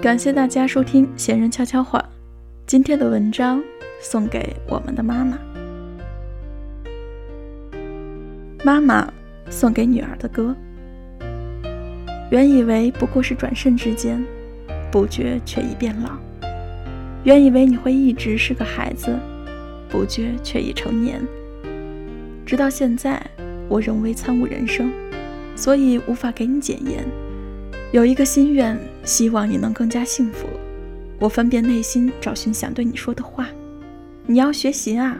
感谢大家收听《闲人悄悄话》，今天的文章送给我们的妈妈。妈妈送给女儿的歌。原以为不过是转瞬之间，不觉却已变老；原以为你会一直是个孩子，不觉却已成年。直到现在，我仍未参悟人生，所以无法给你检验。有一个心愿，希望你能更加幸福。我分辨内心，找寻想对你说的话。你要学习啊，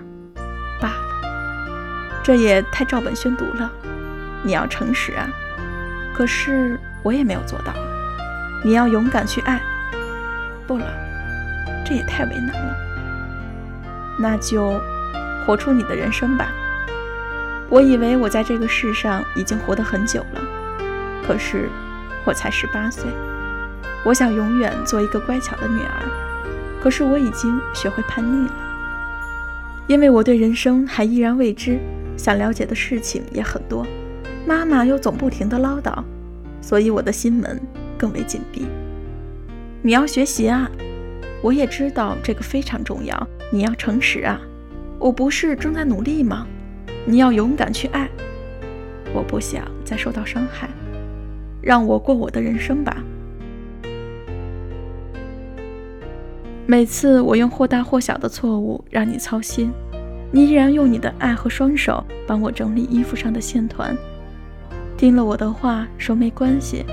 罢了，这也太照本宣读了。你要诚实啊，可是我也没有做到。你要勇敢去爱，不了，这也太为难了。那就活出你的人生吧。我以为我在这个世上已经活得很久了，可是。我才十八岁，我想永远做一个乖巧的女儿，可是我已经学会叛逆了，因为我对人生还依然未知，想了解的事情也很多，妈妈又总不停的唠叨，所以我的心门更为紧闭。你要学习啊，我也知道这个非常重要。你要诚实啊，我不是正在努力吗？你要勇敢去爱，我不想再受到伤害。让我过我的人生吧。每次我用或大或小的错误让你操心，你依然用你的爱和双手帮我整理衣服上的线团，听了我的话说没关系。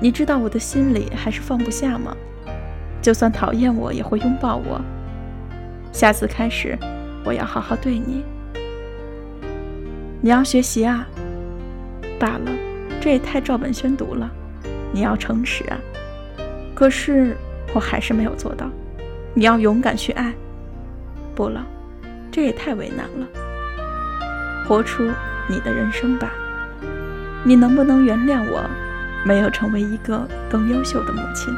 你知道我的心里还是放不下吗？就算讨厌我也会拥抱我。下次开始，我要好好对你。你要学习啊。罢了。这也太照本宣读了，你要诚实啊！可是我还是没有做到。你要勇敢去爱，不了，这也太为难了。活出你的人生吧。你能不能原谅我，没有成为一个更优秀的母亲？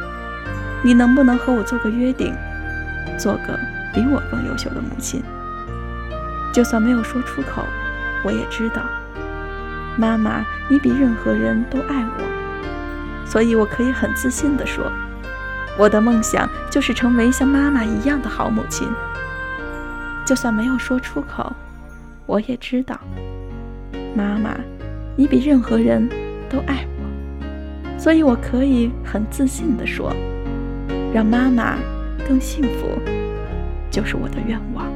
你能不能和我做个约定，做个比我更优秀的母亲？就算没有说出口，我也知道。妈妈，你比任何人都爱我，所以我可以很自信地说，我的梦想就是成为像妈妈一样的好母亲。就算没有说出口，我也知道，妈妈，你比任何人都爱我，所以我可以很自信地说，让妈妈更幸福，就是我的愿望。